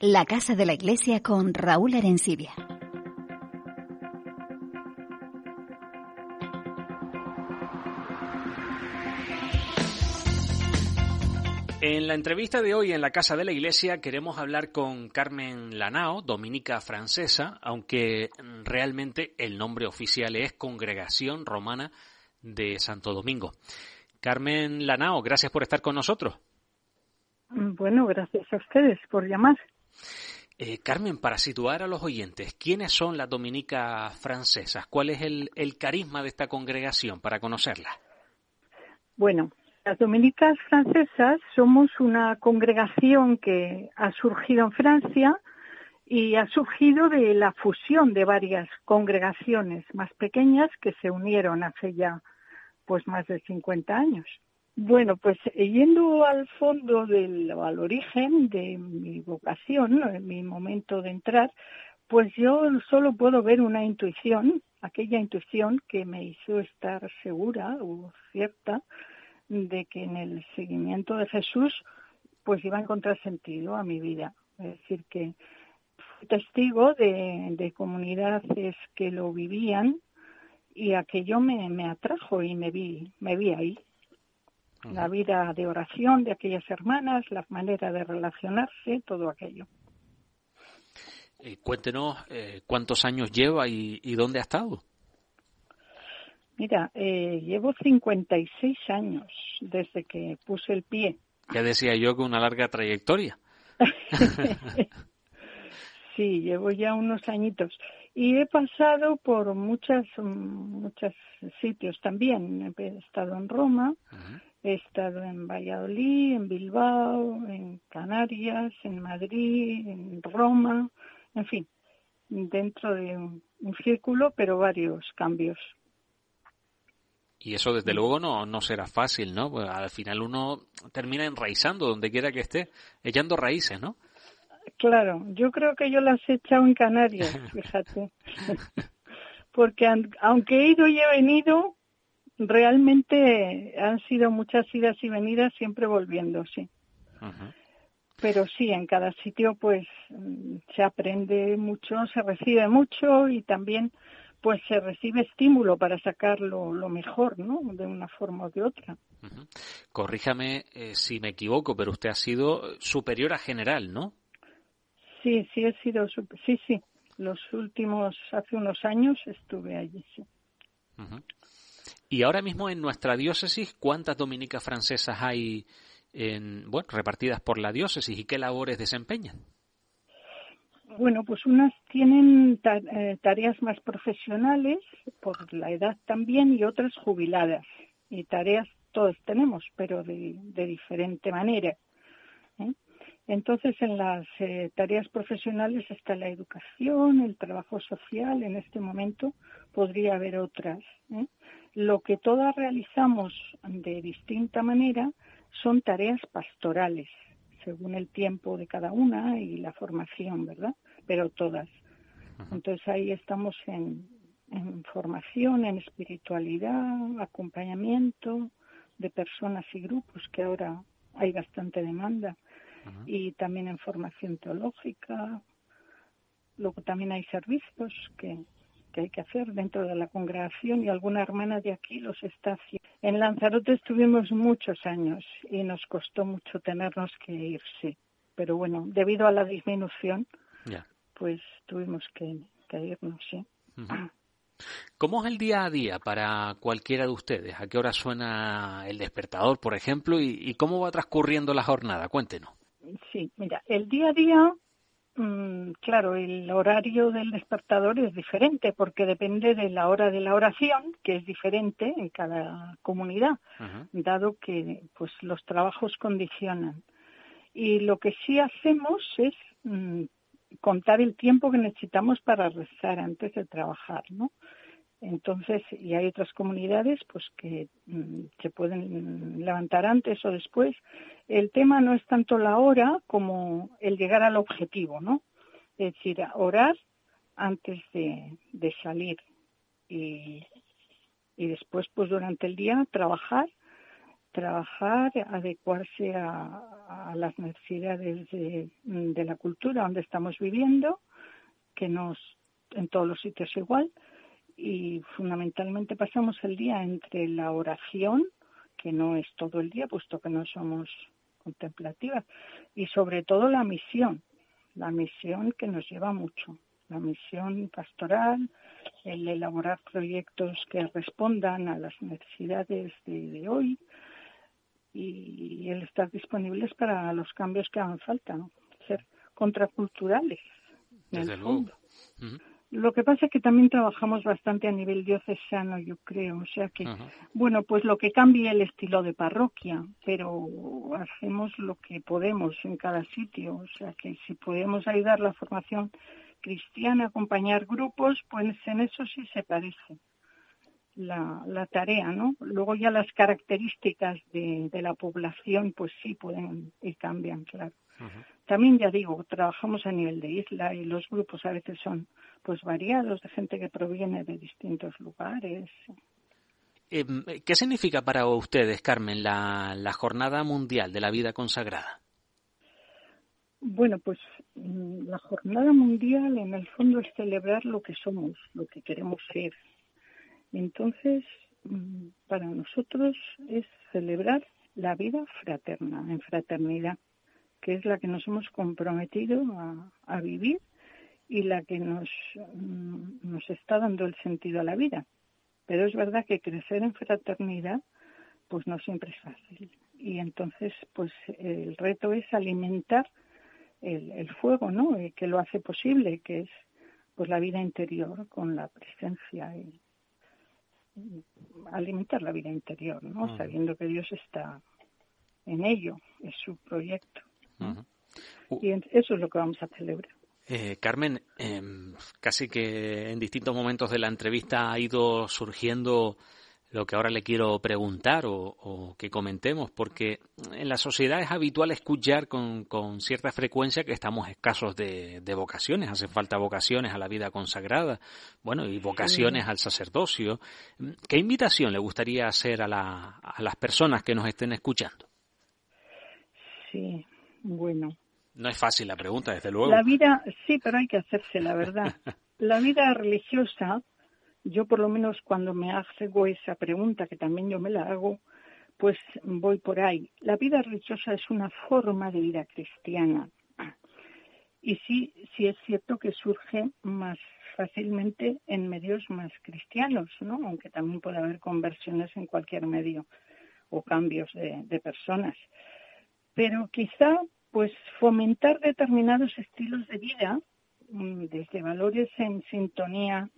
La Casa de la Iglesia con Raúl Arencibia. En la entrevista de hoy en la Casa de la Iglesia queremos hablar con Carmen Lanao, dominica francesa, aunque realmente el nombre oficial es Congregación Romana de Santo Domingo. Carmen Lanao, gracias por estar con nosotros. Bueno, gracias a ustedes por llamar. Eh, Carmen, para situar a los oyentes, ¿quiénes son las dominicas francesas? ¿Cuál es el, carisma de esta congregación para conocerla? Bueno, las dominicas francesas somos una congregación que ha surgido en Francia y ha surgido de la fusión de varias congregaciones más pequeñas que se unieron hace ya pues más de 50 años. Bueno, pues eh, yendo al fondo del, al origen de mi vocación, en mi momento de entrar, pues yo solo puedo ver una intuición, aquella intuición que me hizo estar segura o cierta de que en el seguimiento de Jesús pues iba a encontrar sentido a mi vida. Es decir, que fui testigo de, de comunidades que lo vivían y aquello me, me atrajo y me vi, me vi ahí la vida de oración de aquellas hermanas, la manera de relacionarse, todo aquello. Eh, cuéntenos eh, cuántos años lleva y, dónde ha estado. Mira, eh, llevo 56 años desde que puse el pie. Ya decía yo que una larga trayectoria. sí, llevo ya unos añitos. Y he pasado por muchas, muchos sitios también. He estado en Roma, He estado en Valladolid, en Bilbao, en Canarias, en Madrid, en Roma, en fin, dentro de un, círculo, pero varios cambios. Y eso desde luego no, no será fácil, ¿no? Pues al final uno termina enraizando donde quiera que esté, echando raíces, ¿no? Claro, yo creo que yo las he echado en Canarias, fíjate. Porque aunque he ido y he venido, realmente han sido muchas idas y venidas siempre volviendo, sí. Pero sí, en cada sitio pues mm, se aprende mucho, se recibe mucho y también pues se recibe estímulo para sacarlo lo mejor, ¿no? De una forma o de otra. Corríjame eh, si me equivoco, pero usted ha sido superior a general, ¿no? Sí, sí he sido, sí, sí. Los últimos, hace unos años estuve allí, sí. Y ahora mismo en nuestra diócesis, ¿cuántas dominicas francesas hay en, bueno, repartidas por la diócesis y qué labores desempeñan? Bueno, pues unas tienen eh, tareas más profesionales por la edad también y otras jubiladas. Y tareas todos tenemos, pero de, diferente manera. ¿eh? Entonces, en las eh, tareas profesionales está la educación, el trabajo social. En este momento podría haber otras. Lo que todas realizamos de distinta manera son tareas pastorales, según el tiempo de cada una y la formación, ¿verdad? Pero todas. Entonces ahí estamos en, formación, en espiritualidad, acompañamiento de personas y grupos, que ahora hay bastante demanda, y también en formación teológica. Luego también hay servicios que, que hay que hacer dentro de la congregación y alguna hermana de aquí los está haciendo. En Lanzarote estuvimos muchos años y nos costó mucho tenernos que irse, pero bueno, debido a la disminución, pues tuvimos que, irnos, sí. ¿Cómo es el día a día para cualquiera de ustedes? ¿A qué hora suena el despertador, por ejemplo? ¿Y, y cómo va transcurriendo la jornada? Cuéntenos. Sí, mira, el día a día claro, el horario del despertador es diferente porque depende de la hora de la oración, que es diferente en cada comunidad, dado que pues los trabajos condicionan. Y lo que sí hacemos es mm, contar el tiempo que necesitamos para rezar antes de trabajar, ¿no? Entonces, y hay otras comunidades pues que mm, se pueden levantar antes o después. El tema no es tanto la hora como el llegar al objetivo, ¿no? Es decir, orar antes de, salir y, después, pues durante el día, trabajar trabajar, adecuarse a, las necesidades de, de, la cultura donde estamos viviendo, que nos en todos los sitios igual, y fundamentalmente pasamos el día entre la oración, que no es todo el día, puesto que no somos contemplativas, y sobre todo la misión, la misión que nos lleva mucho, la misión pastoral, el elaborar proyectos que respondan a las necesidades de, hoy y el estar disponibles para los cambios que hagan falta, ¿no? ser contraculturales. Desde luego. Lo que pasa es que también trabajamos bastante a nivel diocesano, yo creo. O sea que, bueno, pues lo que cambia el estilo de parroquia, pero hacemos lo que podemos en cada sitio. O sea que si podemos ayudar la formación cristiana, acompañar grupos, pues en eso sí se parece la, la tarea, ¿no? Luego ya las características de, de la población, pues sí pueden y cambian, claro. También ya digo, trabajamos a nivel de isla y los grupos a veces son pues variados de gente que proviene de distintos lugares. Em, ¿Qué significa para ustedes, Carmen, la, la Jornada Mundial de la Vida Consagrada? Bueno, pues mm, la Jornada Mundial en el fondo es celebrar lo que somos, lo que queremos ser. Entonces, mm, para nosotros es celebrar la vida fraterna, en fraternidad que es la que nos hemos comprometido a, vivir y la que nos, mm, nos está dando el sentido a la vida. Pero es verdad que crecer en fraternidad pues no siempre es fácil. Y entonces pues el reto es alimentar el, el fuego, ¿no? que lo hace posible, que es pues la vida interior con la presencia y, alimentar la vida interior, ¿no? Sabiendo que Dios está en ello, es su proyecto. Y eso es lo que vamos a celebrar. Eh, Carmen, em, casi que en distintos momentos de la entrevista ha ido surgiendo lo que ahora le quiero preguntar o, que comentemos, porque en la sociedad es habitual escuchar con, cierta frecuencia que estamos escasos de, vocaciones, hace falta vocaciones a la vida consagrada, bueno, y vocaciones al sacerdocio. ¿Qué invitación le gustaría hacer a, a las personas que nos estén escuchando? Sí, bueno. No es fácil la pregunta, desde luego. La vida, sí, pero hay que hacerse, la verdad. la vida religiosa, yo por lo menos cuando me hago esa pregunta, que también yo me la hago, pues voy por ahí. La vida religiosa es una forma de vida cristiana. Y sí, sí es cierto que surge más fácilmente en medios más cristianos, ¿no? Aunque también puede haber conversiones en cualquier medio o cambios de, de personas pero quizá pues fomentar determinados estilos de vida mm, desde valores en sintonía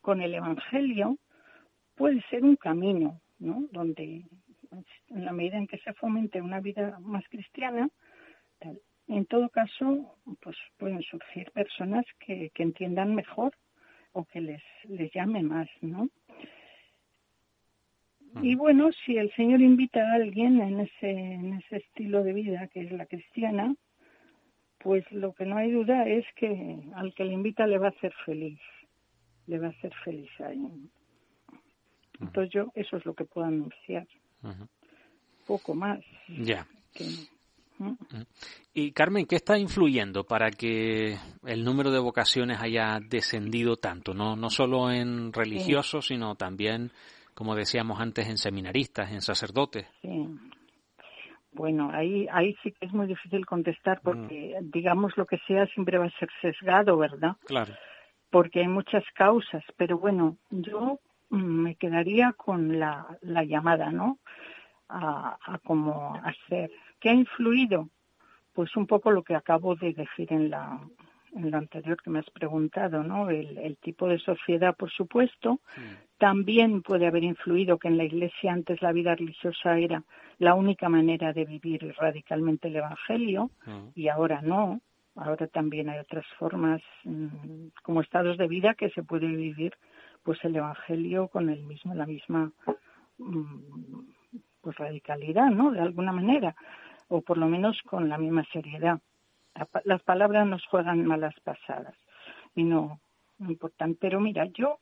con el Evangelio puede ser un camino, ¿no? Donde en la medida en que se fomente una vida más cristiana, en todo caso, pues pueden surgir personas que, que entiendan mejor o que les, les llame más, ¿no? Y bueno, si el Señor invita a alguien en ese, en ese estilo de vida que es la cristiana, pues lo que no hay duda es que al que le invita le va a hacer feliz, le va a hacer feliz ahí. Entonces yo eso es lo que puedo anunciar. Poco más. Ya. Y Carmen, ¿qué está influyendo para que el número de vocaciones haya descendido tanto? No, no solo en religiosos, sino también como decíamos antes, en seminaristas, en sacerdotes. Sí. Bueno, ahí, ahí sí que es muy difícil contestar porque, mm. digamos, lo que sea siempre va a ser sesgado, ¿verdad? Claro. Porque hay muchas causas, pero bueno, yo mm, me quedaría con la, la llamada, ¿no? A, a cómo hacer. ¿Qué ha influido? Pues un poco lo que acabo de decir en la, en lo anterior que me has preguntado, ¿no? El, tipo de sociedad, por supuesto. También puede haber influido que en la Iglesia antes la vida religiosa era la única manera de vivir radicalmente el Evangelio y ahora no. Ahora también hay otras formas mm, como estados de vida que se puede vivir pues el Evangelio con el mismo la misma mm, pues radicalidad, ¿no? De alguna manera o por lo menos con la misma seriedad las palabras nos juegan malas pasadas y no, no importan. Pero mira, yo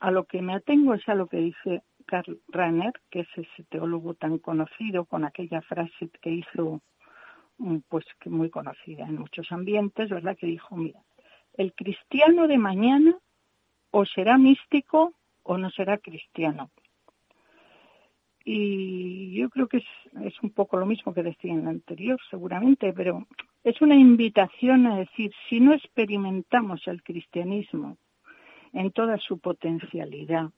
a lo que me atengo es a lo que dice Karl Rahner, que es ese teólogo tan conocido con aquella frase que hizo, mm, pues que muy conocida en muchos ambientes, ¿verdad? Que dijo, mira, el cristiano de mañana o será místico o no será cristiano. Y yo creo que es, es un poco lo mismo que decía en el anterior, seguramente, pero es una invitación a decir, si no experimentamos el cristianismo en toda su potencialidad,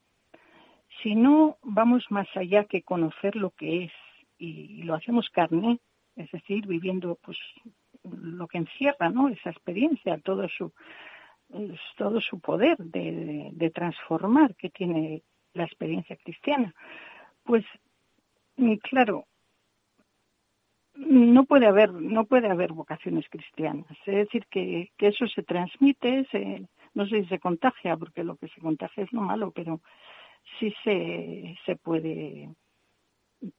si no vamos más allá que conocer lo que es y lo hacemos carne, es decir, viviendo pues lo que encierra, ¿no? Esa experiencia, todo su todo su poder de, de transformar que tiene la experiencia cristiana, pues claro, no puede haber no puede haber vocaciones cristianas. Es decir que, que eso se transmite se, no sé si se contagia porque lo que se contagia es lo malo pero sí se se puede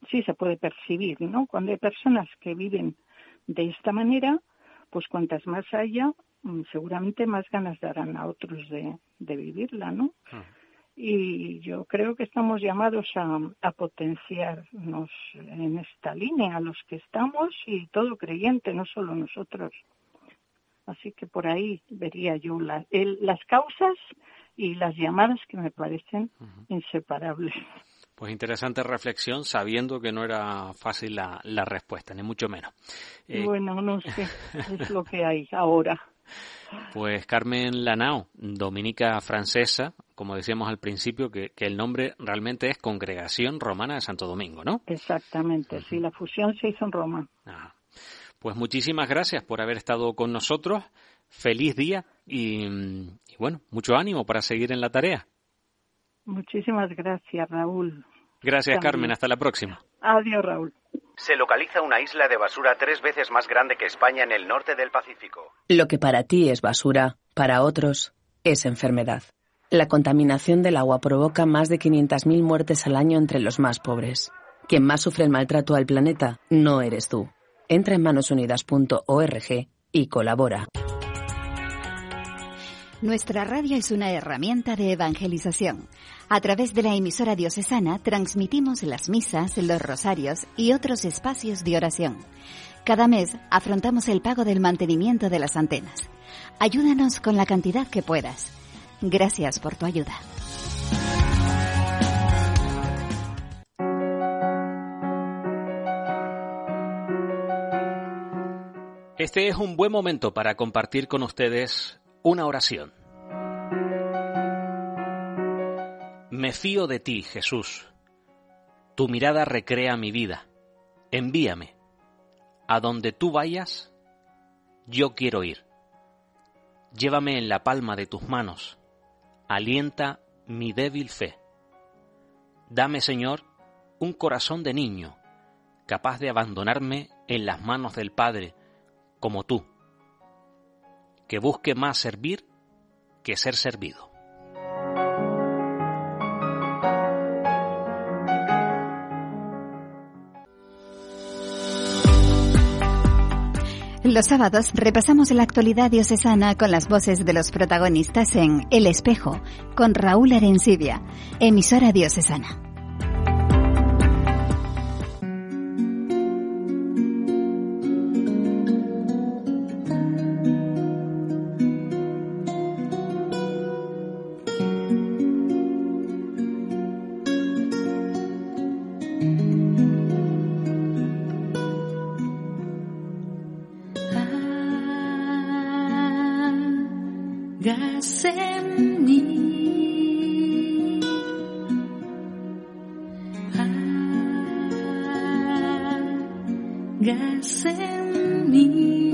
sí se puede percibir no cuando hay personas que viven de esta manera pues cuantas más haya mm, seguramente más ganas darán a otros de, de vivirla no ah y yo creo que estamos llamados a, potenciarnos en esta línea, los que estamos y todo creyente, no solo nosotros. Así que por ahí vería yo las causas y las llamadas que me parecen inseparables. Pues interesante reflexión, sabiendo que no era fácil la, la respuesta, ni mucho menos. Eh, bueno, no sé, es lo que hay ahora. Pues Carmen Lanao, dominica francesa, como decíamos al principio, que, el nombre realmente es Congregación Romana de Santo Domingo, ¿no? Exactamente, sí, la fusión se hizo en Roma. Pues muchísimas gracias por haber estado con nosotros. Feliz día y, y bueno, mucho ánimo para seguir en la tarea. Muchísimas gracias, Raúl. Gracias, Carmen. Hasta la próxima. Adiós, Raúl. Se localiza una isla de basura tres veces más grande que España en el norte del Pacífico. Lo que para ti es basura, para otros es enfermedad. La contaminación del agua provoca más de 500.000 muertes al año entre los más pobres. Quien más sufre el maltrato al planeta no eres tú. Entra en manosunidas.org y colabora. Nuestra radio es una herramienta de evangelización. A través de la emisora diocesana transmitimos las misas, los rosarios y otros espacios de oración. Cada mes afrontamos el pago del mantenimiento de las antenas. Ayúdanos con la cantidad que puedas. Gracias por tu ayuda. Este es un buen momento para compartir con ustedes una oración. Me fío de ti, Jesús. Tu mirada recrea mi vida. Envíame. A donde tú vayas, yo quiero ir. Llévame en la palma de tus manos. Alienta mi débil fe. Dame, Señor, un corazón de niño, capaz de abandonarme en las manos del Padre, como tú que busque más servir que ser servido. Los sábados repasamos la actualidad diocesana con las voces de los protagonistas en El Espejo, con Raúl Arencibia, emisora diocesana. 的生命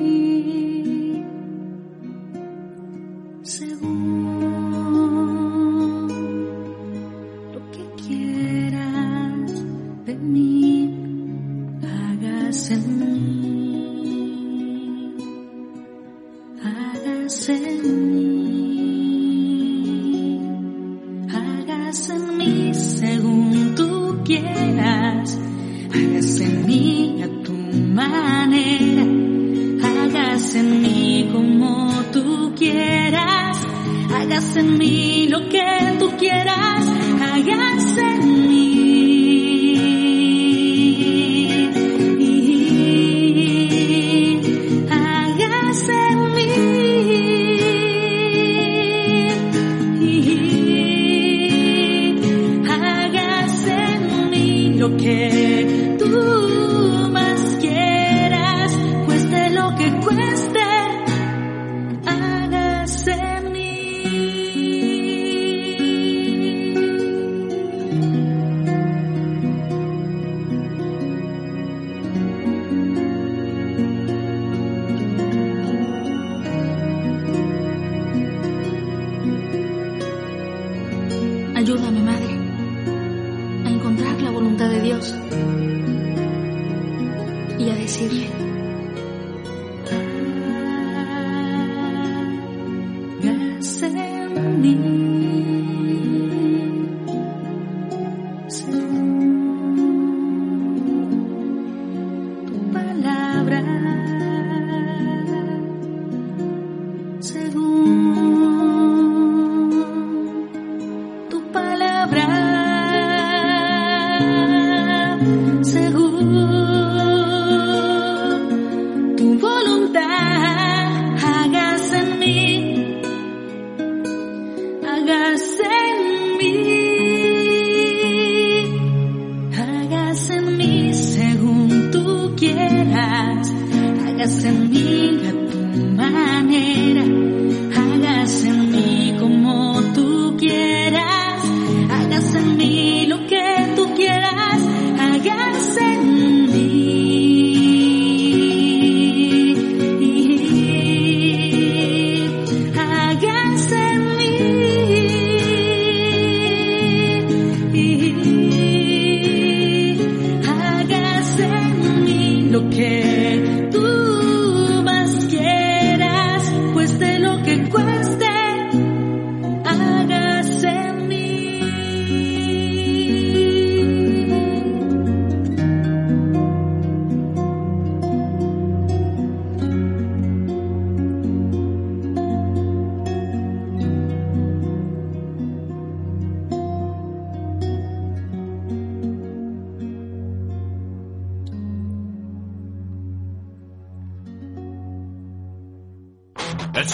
y a decirle, hagas en tu manera.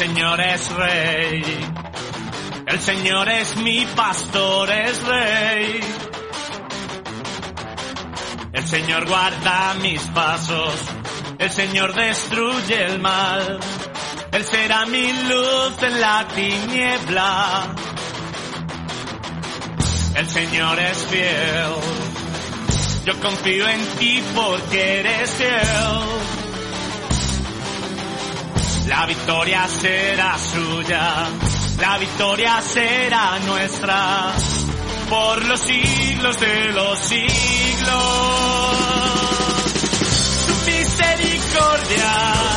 El Señor es rey. El Señor es mi pastor, es rey. El Señor guarda mis pasos. El Señor destruye el mal. Él será mi luz en la tiniebla. El Señor es fiel. Yo confío en ti porque eres fiel. La victoria será suya, la victoria será nuestra, por los siglos de los siglos. Tu misericordia.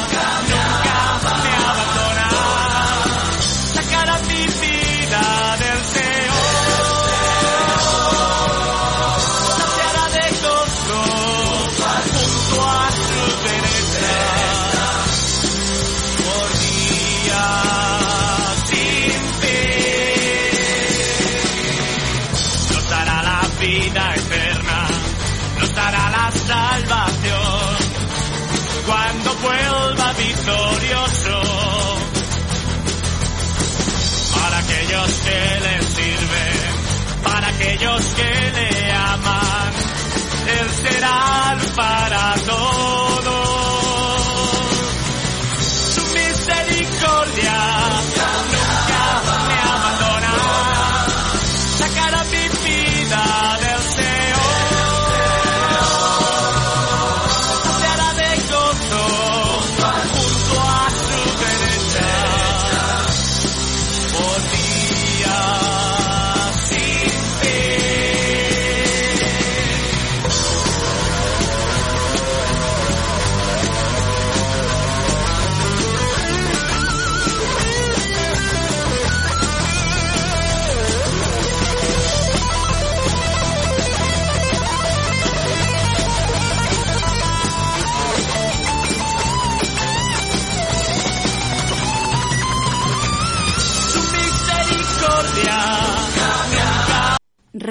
los que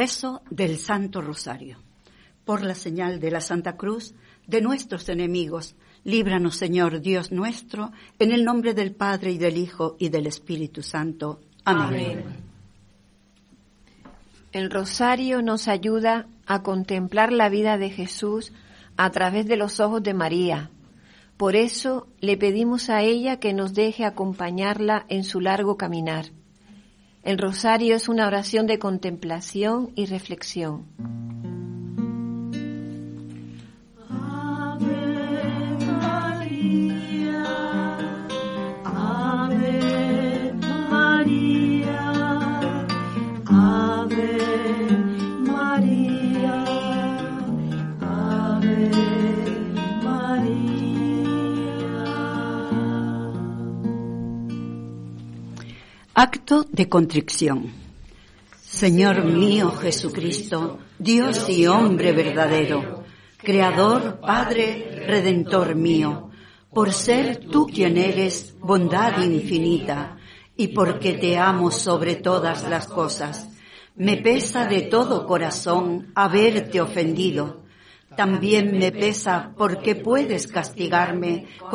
Rezo del Santo Rosario. Por la señal de la Santa Cruz de nuestros enemigos, líbranos Señor Dios nuestro, en el nombre del Padre y del Hijo y del Espíritu Santo. Amén. El rosario nos ayuda a contemplar la vida de Jesús a través de los ojos de María. Por eso le pedimos a ella que nos deje acompañarla en su largo caminar. El rosario es una oración de contemplación y reflexión. Acto de contrición. Señor mío Jesucristo, Dios y hombre verdadero, Creador, Padre, Redentor mío, por ser tú quien eres bondad infinita y porque te amo sobre todas las cosas, me pesa de todo corazón haberte ofendido. También me pesa porque puedes castigarme con